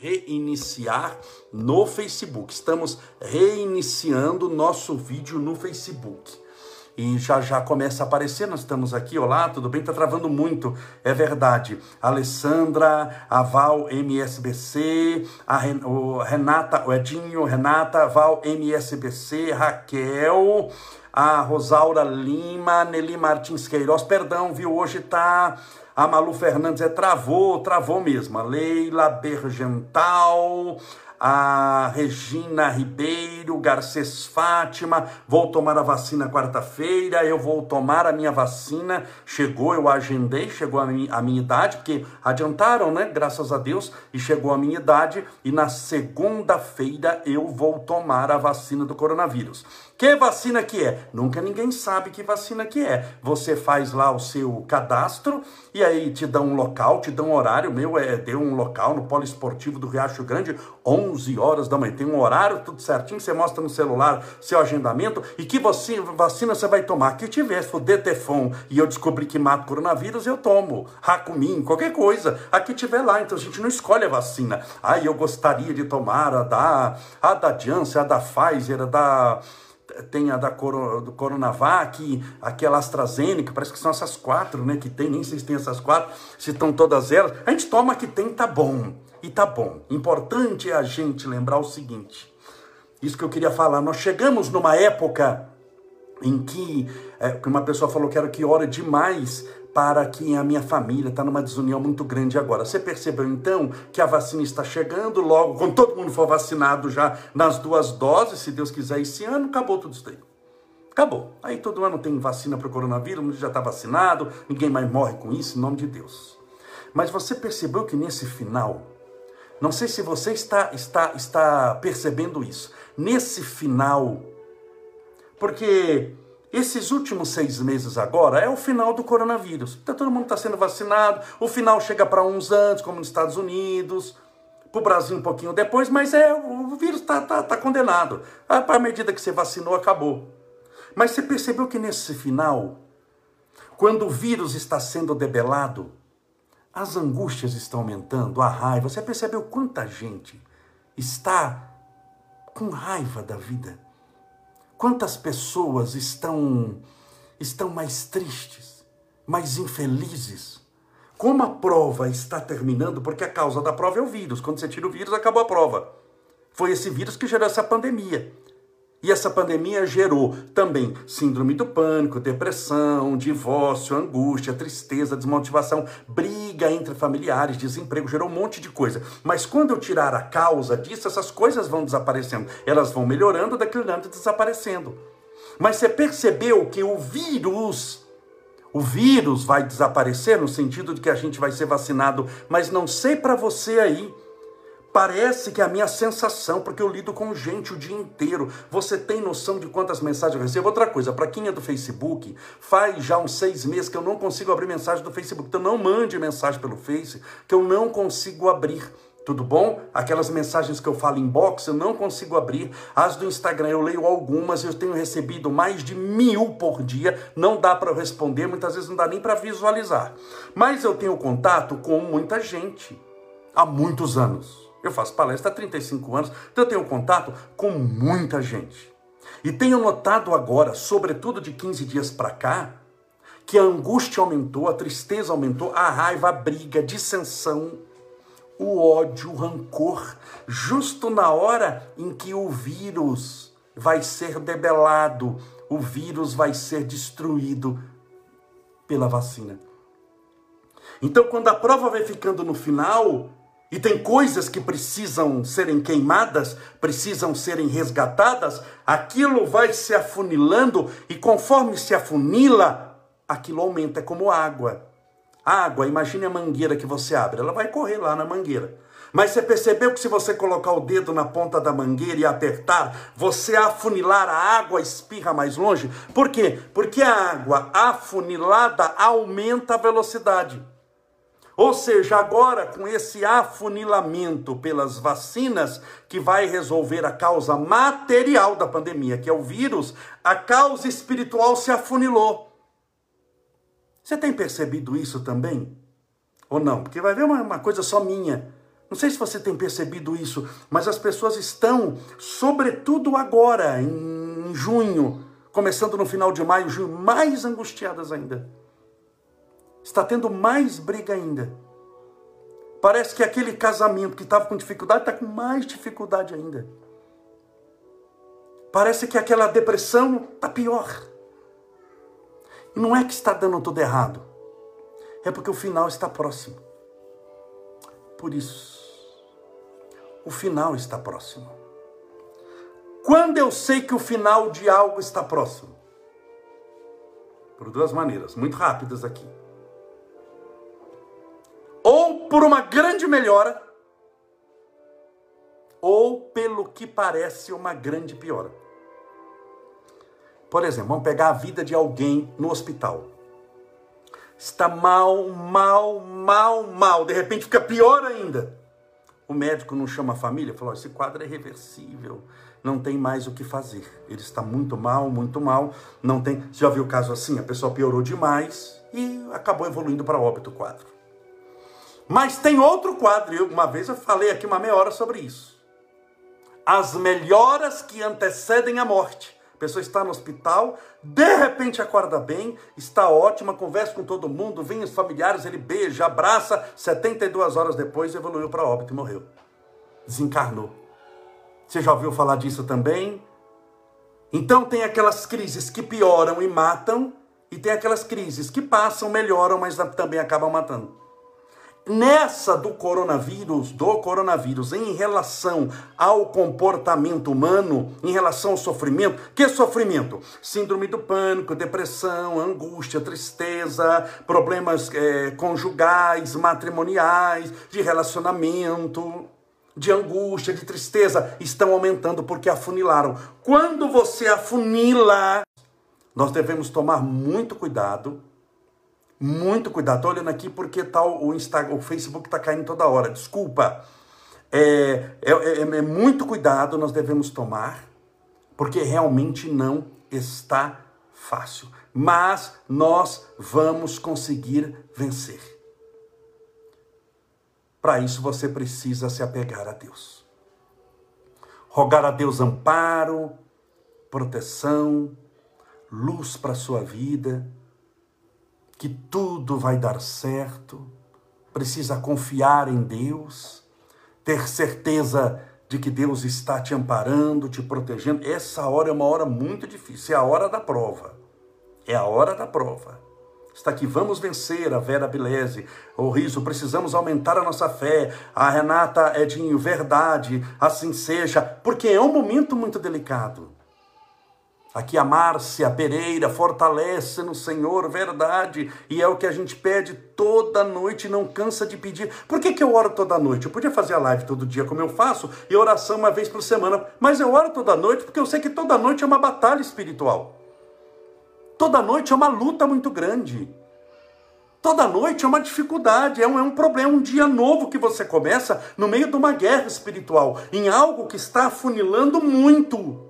reiniciar no Facebook. Estamos reiniciando nosso vídeo no Facebook. E já já começa a aparecer, nós estamos aqui, olá, tudo bem? Tá travando muito, é verdade. Alessandra, a Val MSBC, a Ren, o Renata, o Edinho, Renata, Val MSBC, Raquel, a Rosaura Lima, Nelly Martins Queiroz, perdão, viu? Hoje tá a Malu Fernandes é travou, travou mesmo. A Leila Bergental, a Regina Ribeiro, Garcês Fátima, vou tomar a vacina quarta-feira, eu vou tomar a minha vacina, chegou, eu agendei, chegou a a minha idade, porque adiantaram, né, graças a Deus, e chegou a minha idade, e na segunda-feira eu vou tomar a vacina do coronavírus. Que vacina que é? Nunca ninguém sabe que vacina que é. Você faz lá o seu cadastro e aí te dá um local, te dá um horário. Meu é deu um local no Polo Esportivo do Riacho Grande, 11 horas da manhã. Tem um horário, tudo certinho. Você mostra no celular seu agendamento e que vacina, vacina você vai tomar. Que tiver, se for Detefon e eu descobri que mata coronavírus, eu tomo. Racumim, qualquer coisa. Aqui tiver lá. Então a gente não escolhe a vacina. Ah, eu gostaria de tomar a da, a da Janssen, a da Pfizer, a da tem a da Coro, do Coronavac, aquela AstraZeneca, parece que são essas quatro, né, que tem, nem sei se tem essas quatro, se estão todas elas. A gente toma que tem, tá bom. E tá bom. Importante é a gente lembrar o seguinte, isso que eu queria falar, nós chegamos numa época em que, é, uma pessoa falou que era que ora demais para que a minha família está numa desunião muito grande agora. Você percebeu então que a vacina está chegando logo, quando todo mundo for vacinado já nas duas doses, se Deus quiser, esse ano, acabou tudo isso aí. Acabou. Aí todo ano tem vacina para o coronavírus, já está vacinado, ninguém mais morre com isso, em nome de Deus. Mas você percebeu que nesse final, não sei se você está, está, está percebendo isso, nesse final, porque esses últimos seis meses agora é o final do coronavírus. Então, todo mundo está sendo vacinado, o final chega para uns antes, como nos Estados Unidos, para o Brasil um pouquinho depois, mas é o vírus está tá, tá condenado. À medida que você vacinou, acabou. Mas você percebeu que nesse final, quando o vírus está sendo debelado, as angústias estão aumentando, a raiva. Você percebeu quanta gente está com raiva da vida? Quantas pessoas estão estão mais tristes, mais infelizes? Como a prova está terminando, porque a causa da prova é o vírus. Quando você tira o vírus, acabou a prova. Foi esse vírus que gerou essa pandemia. E essa pandemia gerou também síndrome do pânico, depressão, divórcio, angústia, tristeza, desmotivação, briga entre familiares, desemprego, gerou um monte de coisa. Mas quando eu tirar a causa disso, essas coisas vão desaparecendo. Elas vão melhorando, declinando e desaparecendo. Mas você percebeu que o vírus, o vírus vai desaparecer no sentido de que a gente vai ser vacinado, mas não sei para você aí Parece que é a minha sensação, porque eu lido com gente o dia inteiro. Você tem noção de quantas mensagens eu recebo? Outra coisa, para quem é do Facebook, faz já uns seis meses que eu não consigo abrir mensagem do Facebook. Então não mande mensagem pelo Face, que eu não consigo abrir. Tudo bom? Aquelas mensagens que eu falo em box, eu não consigo abrir. As do Instagram eu leio algumas, eu tenho recebido mais de mil por dia. Não dá para responder, muitas vezes não dá nem para visualizar. Mas eu tenho contato com muita gente há muitos anos. Eu faço palestra há 35 anos, então eu tenho contato com muita gente. E tenho notado agora, sobretudo de 15 dias para cá, que a angústia aumentou, a tristeza aumentou, a raiva, a briga, a dissensão, o ódio, o rancor, justo na hora em que o vírus vai ser debelado, o vírus vai ser destruído pela vacina. Então, quando a prova vai ficando no final, e tem coisas que precisam serem queimadas, precisam serem resgatadas, aquilo vai se afunilando e conforme se afunila, aquilo aumenta, é como água. Água, imagine a mangueira que você abre, ela vai correr lá na mangueira. Mas você percebeu que se você colocar o dedo na ponta da mangueira e apertar, você afunilar a água espirra mais longe? Por quê? Porque a água afunilada aumenta a velocidade. Ou seja, agora com esse afunilamento pelas vacinas, que vai resolver a causa material da pandemia, que é o vírus, a causa espiritual se afunilou. Você tem percebido isso também? Ou não? Porque vai ver uma, uma coisa só minha. Não sei se você tem percebido isso, mas as pessoas estão, sobretudo agora, em junho, começando no final de maio, junho, mais angustiadas ainda. Está tendo mais briga ainda. Parece que aquele casamento que estava com dificuldade está com mais dificuldade ainda. Parece que aquela depressão está pior. E não é que está dando tudo errado, é porque o final está próximo. Por isso, o final está próximo. Quando eu sei que o final de algo está próximo? Por duas maneiras, muito rápidas aqui. Por uma grande melhora, ou pelo que parece uma grande piora. Por exemplo, vamos pegar a vida de alguém no hospital. Está mal, mal, mal, mal. De repente fica pior ainda. O médico não chama a família, falou: esse quadro é irreversível, não tem mais o que fazer. Ele está muito mal, muito mal, não tem. Você já viu o caso assim? A pessoa piorou demais e acabou evoluindo para óbito o quadro. Mas tem outro quadro, eu, uma vez eu falei aqui uma meia hora sobre isso. As melhoras que antecedem a morte pessoa está no hospital, de repente acorda bem, está ótima, conversa com todo mundo, vem os familiares, ele beija, abraça, 72 horas depois evoluiu para óbito e morreu. Desencarnou. Você já ouviu falar disso também? Então tem aquelas crises que pioram e matam, e tem aquelas crises que passam, melhoram, mas também acabam matando. Nessa do coronavírus, do coronavírus, em relação ao comportamento humano, em relação ao sofrimento, que sofrimento? Síndrome do pânico, depressão, angústia, tristeza, problemas é, conjugais, matrimoniais, de relacionamento, de angústia, de tristeza, estão aumentando porque afunilaram. Quando você afunila, nós devemos tomar muito cuidado muito cuidado. Estou olhando aqui porque tal o Instagram, o Facebook está caindo toda hora. Desculpa. É, é, é, é muito cuidado nós devemos tomar, porque realmente não está fácil. Mas nós vamos conseguir vencer. Para isso você precisa se apegar a Deus. Rogar a Deus amparo, proteção, luz para sua vida que tudo vai dar certo, precisa confiar em Deus, ter certeza de que Deus está te amparando, te protegendo. Essa hora é uma hora muito difícil, é a hora da prova. É a hora da prova. Está aqui, vamos vencer a Vera Bilese, o Riso, precisamos aumentar a nossa fé. A Renata Edinho, verdade, assim seja, porque é um momento muito delicado. Aqui a Márcia Pereira fortalece no Senhor, verdade. E é o que a gente pede toda noite, não cansa de pedir. Por que, que eu oro toda noite? Eu podia fazer a live todo dia, como eu faço, e oração uma vez por semana. Mas eu oro toda noite porque eu sei que toda noite é uma batalha espiritual. Toda noite é uma luta muito grande. Toda noite é uma dificuldade, é um, é um problema, é um dia novo que você começa no meio de uma guerra espiritual, em algo que está afunilando muito.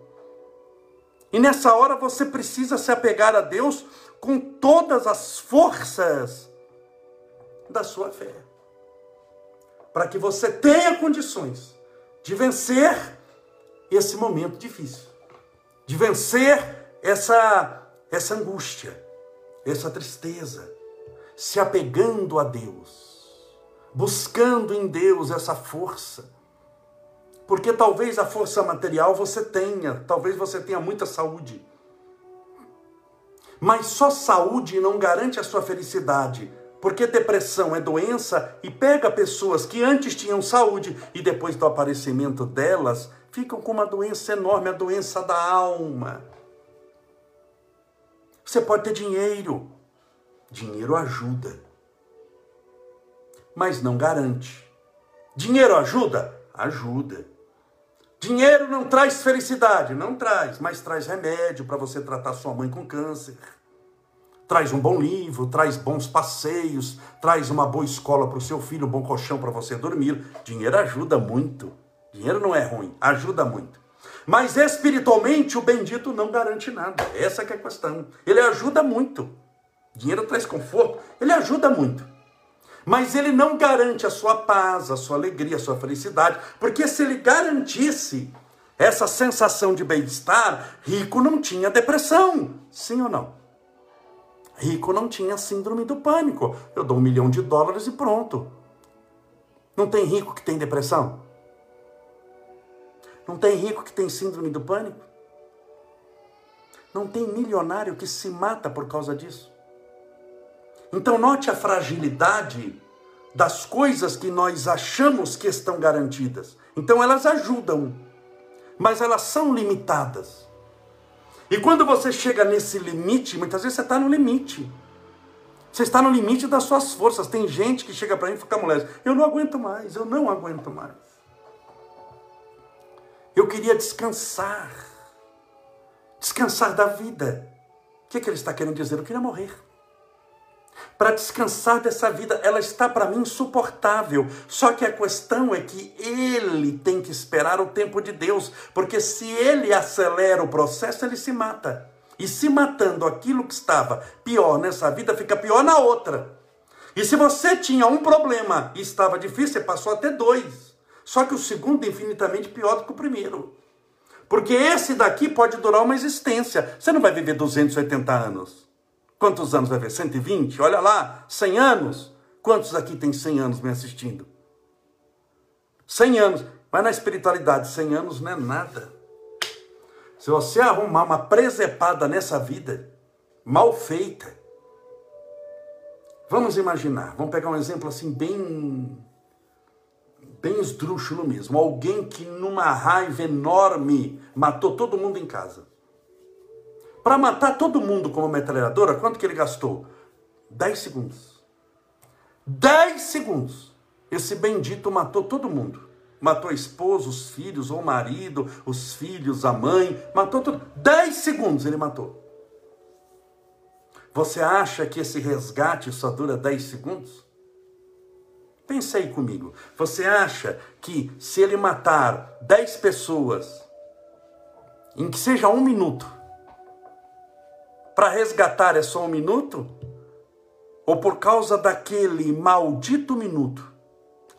E nessa hora você precisa se apegar a Deus com todas as forças da sua fé. Para que você tenha condições de vencer esse momento difícil, de vencer essa, essa angústia, essa tristeza, se apegando a Deus, buscando em Deus essa força porque talvez a força material você tenha, talvez você tenha muita saúde. Mas só saúde não garante a sua felicidade. Porque depressão é doença e pega pessoas que antes tinham saúde e depois do aparecimento delas ficam com uma doença enorme, a doença da alma. Você pode ter dinheiro, dinheiro ajuda, mas não garante. Dinheiro ajuda? Ajuda. Dinheiro não traz felicidade, não traz, mas traz remédio para você tratar sua mãe com câncer. Traz um bom livro, traz bons passeios, traz uma boa escola para o seu filho, um bom colchão para você dormir. Dinheiro ajuda muito. Dinheiro não é ruim, ajuda muito. Mas espiritualmente o bendito não garante nada. Essa é a questão. Ele ajuda muito. Dinheiro traz conforto, ele ajuda muito. Mas ele não garante a sua paz, a sua alegria, a sua felicidade, porque se ele garantisse essa sensação de bem-estar, rico não tinha depressão. Sim ou não? Rico não tinha síndrome do pânico. Eu dou um milhão de dólares e pronto. Não tem rico que tem depressão? Não tem rico que tem síndrome do pânico? Não tem milionário que se mata por causa disso? Então, note a fragilidade das coisas que nós achamos que estão garantidas. Então, elas ajudam, mas elas são limitadas. E quando você chega nesse limite, muitas vezes você está no limite. Você está no limite das suas forças. Tem gente que chega para mim e fica moleque. Eu não aguento mais, eu não aguento mais. Eu queria descansar. Descansar da vida. O que, é que ele está querendo dizer? Eu queria morrer para descansar dessa vida. Ela está para mim insuportável. Só que a questão é que ele tem que esperar o tempo de Deus, porque se ele acelera o processo, ele se mata. E se matando aquilo que estava pior nessa vida, fica pior na outra. E se você tinha um problema e estava difícil, você passou a ter dois. Só que o segundo é infinitamente pior do que o primeiro. Porque esse daqui pode durar uma existência. Você não vai viver 280 anos. Quantos anos vai ver? 120? Olha lá, 100 anos. Quantos aqui tem 100 anos me assistindo? 100 anos. Mas na espiritualidade, 100 anos não é nada. Se você arrumar uma presepada nessa vida, mal feita, vamos imaginar, vamos pegar um exemplo assim bem bem esdrúxulo mesmo, alguém que numa raiva enorme matou todo mundo em casa. Para matar todo mundo com uma metralhadora, quanto que ele gastou? 10 segundos. 10 segundos. Esse bendito matou todo mundo. Matou a esposa, os filhos, o marido, os filhos, a mãe, matou tudo. 10 segundos ele matou. Você acha que esse resgate só dura 10 segundos? Pense aí comigo. Você acha que se ele matar 10 pessoas, em que seja um minuto, para resgatar é só um minuto? Ou por causa daquele maldito minuto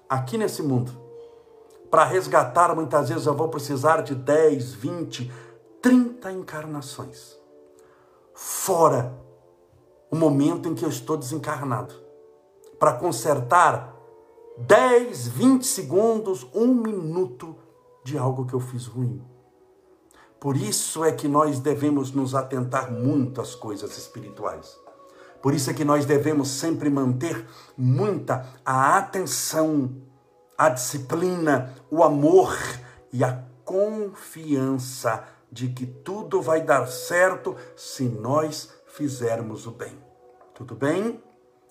aqui nesse mundo? Para resgatar, muitas vezes eu vou precisar de 10, 20, 30 encarnações. Fora o momento em que eu estou desencarnado. Para consertar 10, 20 segundos, um minuto de algo que eu fiz ruim. Por isso é que nós devemos nos atentar muito às coisas espirituais. Por isso é que nós devemos sempre manter muita a atenção, a disciplina, o amor e a confiança de que tudo vai dar certo se nós fizermos o bem. Tudo bem?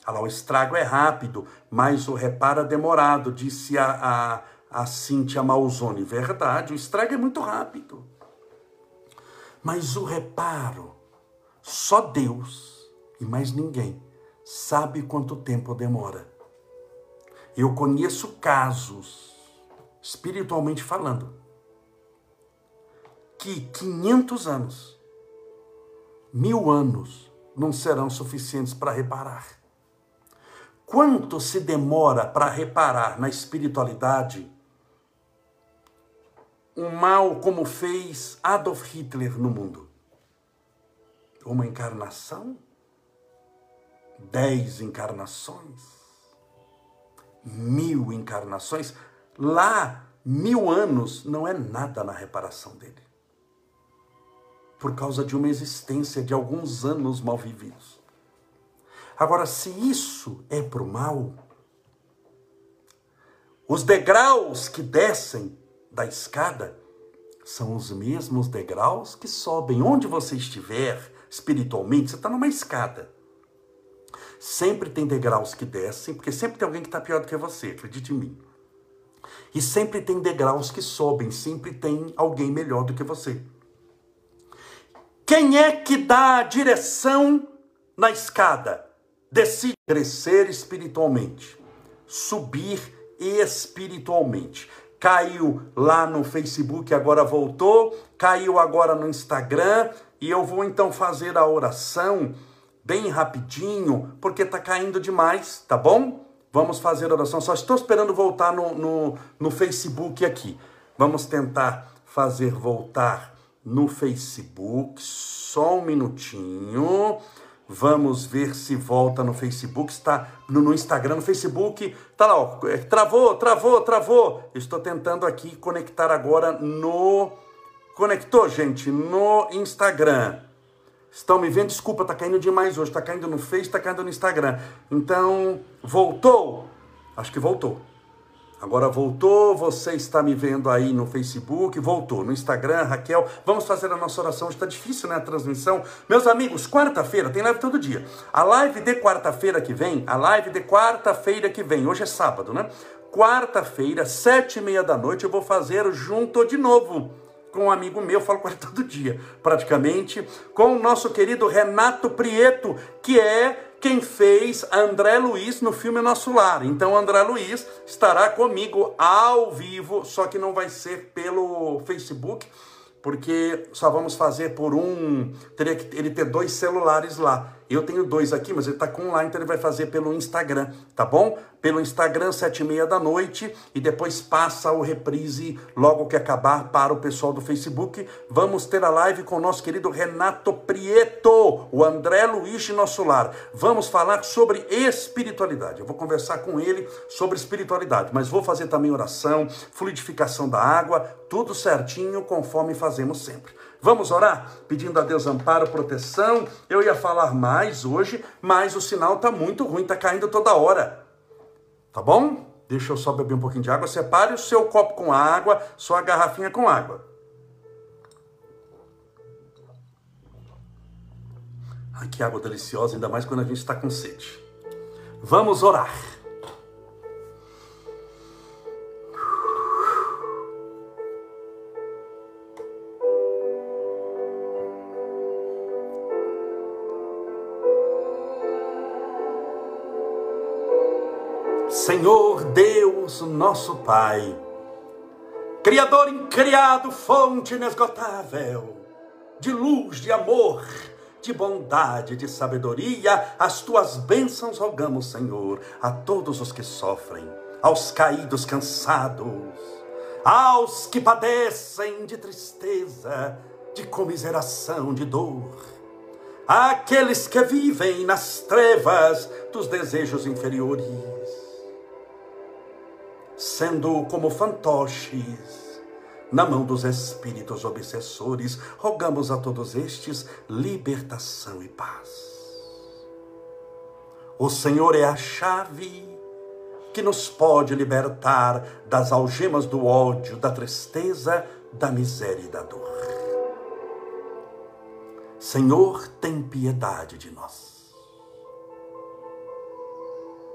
Olha lá, o estrago é rápido, mas o reparo é demorado, disse a, a, a Cíntia Malzone. Verdade, o estrago é muito rápido. Mas o reparo, só Deus e mais ninguém sabe quanto tempo demora. Eu conheço casos, espiritualmente falando, que 500 anos, mil anos, não serão suficientes para reparar. Quanto se demora para reparar na espiritualidade um mal como fez Adolf Hitler no mundo? Uma encarnação? Dez encarnações? Mil encarnações? Lá, mil anos não é nada na reparação dele. Por causa de uma existência de alguns anos mal vividos. Agora, se isso é para o mal, os degraus que descem da escada são os mesmos degraus que sobem. Onde você estiver espiritualmente, você está numa escada. Sempre tem degraus que descem, porque sempre tem alguém que está pior do que você, acredite em mim. E sempre tem degraus que sobem, sempre tem alguém melhor do que você. Quem é que dá a direção na escada? Decide crescer espiritualmente, subir espiritualmente caiu lá no Facebook, agora voltou, caiu agora no Instagram, e eu vou então fazer a oração bem rapidinho, porque tá caindo demais, tá bom? Vamos fazer oração. Só estou esperando voltar no, no, no Facebook aqui. Vamos tentar fazer voltar no Facebook. Só um minutinho. Vamos ver se volta no Facebook. Está no, no Instagram, no Facebook. Tá lá, ó. É, travou, travou, travou. Estou tentando aqui conectar agora no. Conectou, gente? No Instagram. Estão me vendo? Desculpa, tá caindo demais hoje. Tá caindo no Face, tá caindo no Instagram. Então, voltou? Acho que voltou. Agora voltou, você está me vendo aí no Facebook, voltou no Instagram, Raquel. Vamos fazer a nossa oração. Está difícil, né? A transmissão. Meus amigos, quarta-feira, tem live todo dia. A live de quarta-feira que vem, a live de quarta-feira que vem, hoje é sábado, né? Quarta-feira, sete e meia da noite, eu vou fazer junto de novo com um amigo meu, falo com ele todo dia, praticamente, com o nosso querido Renato Prieto, que é quem fez André Luiz no filme Nosso Lar. Então André Luiz estará comigo ao vivo, só que não vai ser pelo Facebook, porque só vamos fazer por um, teria que ele ter dois celulares lá. Eu tenho dois aqui, mas ele está com um lá, então ele vai fazer pelo Instagram, tá bom? Pelo Instagram, sete e meia da noite, e depois passa o reprise logo que acabar para o pessoal do Facebook. Vamos ter a live com o nosso querido Renato Prieto, o André Luiz de Nosso Lar. Vamos falar sobre espiritualidade. Eu vou conversar com ele sobre espiritualidade, mas vou fazer também oração, fluidificação da água, tudo certinho, conforme fazemos sempre. Vamos orar? Pedindo a Deus amparo, proteção. Eu ia falar mais hoje, mas o sinal está muito ruim, está caindo toda hora. Tá bom? Deixa eu só beber um pouquinho de água. Separe o seu copo com água, sua garrafinha com água. Ai, que água deliciosa, ainda mais quando a gente está com sede. Vamos orar. Senhor Deus, nosso Pai, Criador incriado, fonte inesgotável, de luz, de amor, de bondade, de sabedoria, as tuas bênçãos rogamos, Senhor, a todos os que sofrem, aos caídos cansados, aos que padecem de tristeza, de comiseração, de dor, àqueles que vivem nas trevas dos desejos inferiores sendo como fantoches na mão dos espíritos obsessores, rogamos a todos estes libertação e paz. O Senhor é a chave que nos pode libertar das algemas do ódio, da tristeza, da miséria e da dor. Senhor, tem piedade de nós.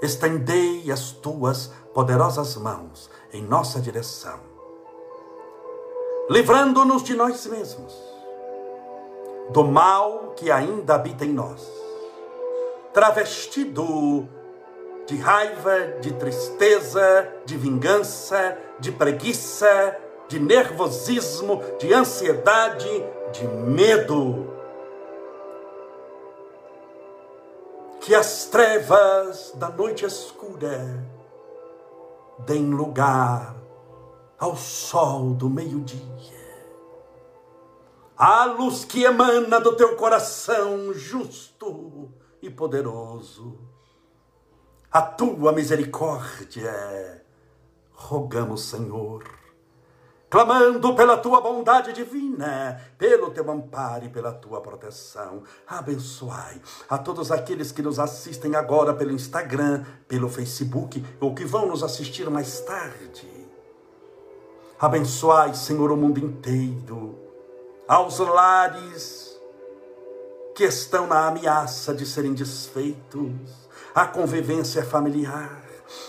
Estendei as tuas poderosas mãos em nossa direção, livrando-nos de nós mesmos, do mal que ainda habita em nós, travestido de raiva, de tristeza, de vingança, de preguiça, de nervosismo, de ansiedade, de medo. Que as trevas da noite escura deem lugar ao sol do meio-dia. A luz que emana do teu coração justo e poderoso. A tua misericórdia, rogamos, Senhor clamando pela tua bondade divina, pelo teu amparo e pela tua proteção. Abençoai a todos aqueles que nos assistem agora pelo Instagram, pelo Facebook ou que vão nos assistir mais tarde. Abençoai, Senhor, o mundo inteiro, aos lares que estão na ameaça de serem desfeitos, a convivência familiar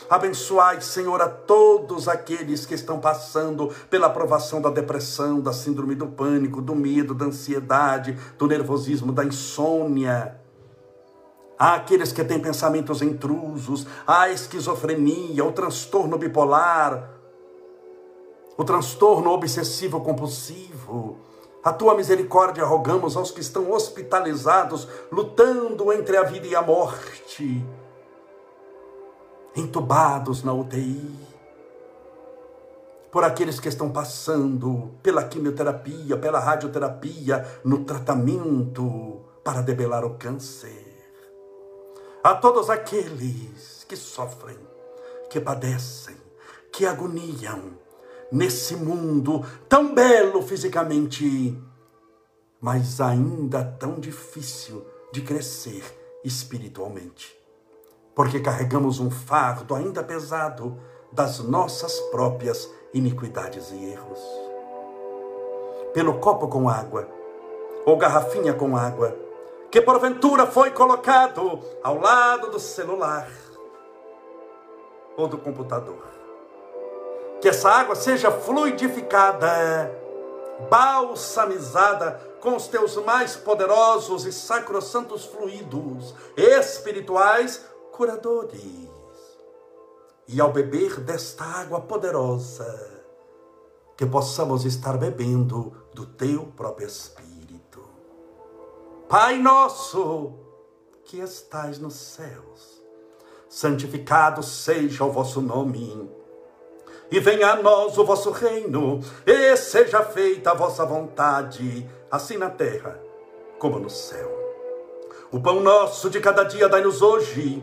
Abençoai, Senhor, a todos aqueles que estão passando pela provação da depressão, da síndrome do pânico, do medo, da ansiedade, do nervosismo, da insônia. Há aqueles que têm pensamentos intrusos, a esquizofrenia, o transtorno bipolar, o transtorno obsessivo compulsivo. A tua misericórdia rogamos aos que estão hospitalizados, lutando entre a vida e a morte entubados na UTI, por aqueles que estão passando pela quimioterapia, pela radioterapia, no tratamento para debelar o câncer. A todos aqueles que sofrem, que padecem, que agoniam nesse mundo tão belo fisicamente, mas ainda tão difícil de crescer espiritualmente. Porque carregamos um fardo ainda pesado das nossas próprias iniquidades e erros. Pelo copo com água, ou garrafinha com água, que porventura foi colocado ao lado do celular ou do computador. Que essa água seja fluidificada, balsamizada com os teus mais poderosos e sacrossantos fluidos espirituais curadores. E ao beber desta água poderosa, que possamos estar bebendo do teu próprio Espírito. Pai nosso, que estais nos céus, santificado seja o vosso nome. E venha a nós o vosso reino, e seja feita a vossa vontade, assim na terra como no céu. O pão nosso de cada dia dai-nos hoje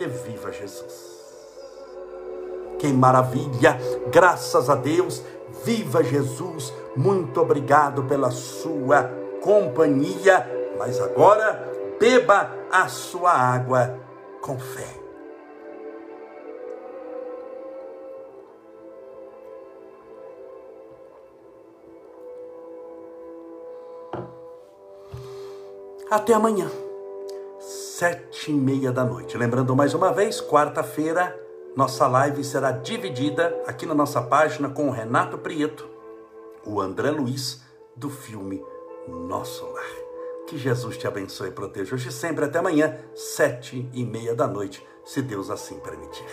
e viva Jesus. Que maravilha! Graças a Deus, viva Jesus! Muito obrigado pela sua companhia. Mas agora, beba a sua água com fé. Até amanhã sete e meia da noite. Lembrando mais uma vez, quarta-feira, nossa live será dividida aqui na nossa página com o Renato Prieto, o André Luiz, do filme Nosso Lar. Que Jesus te abençoe e proteja hoje sempre. Até amanhã, sete e meia da noite, se Deus assim permitir.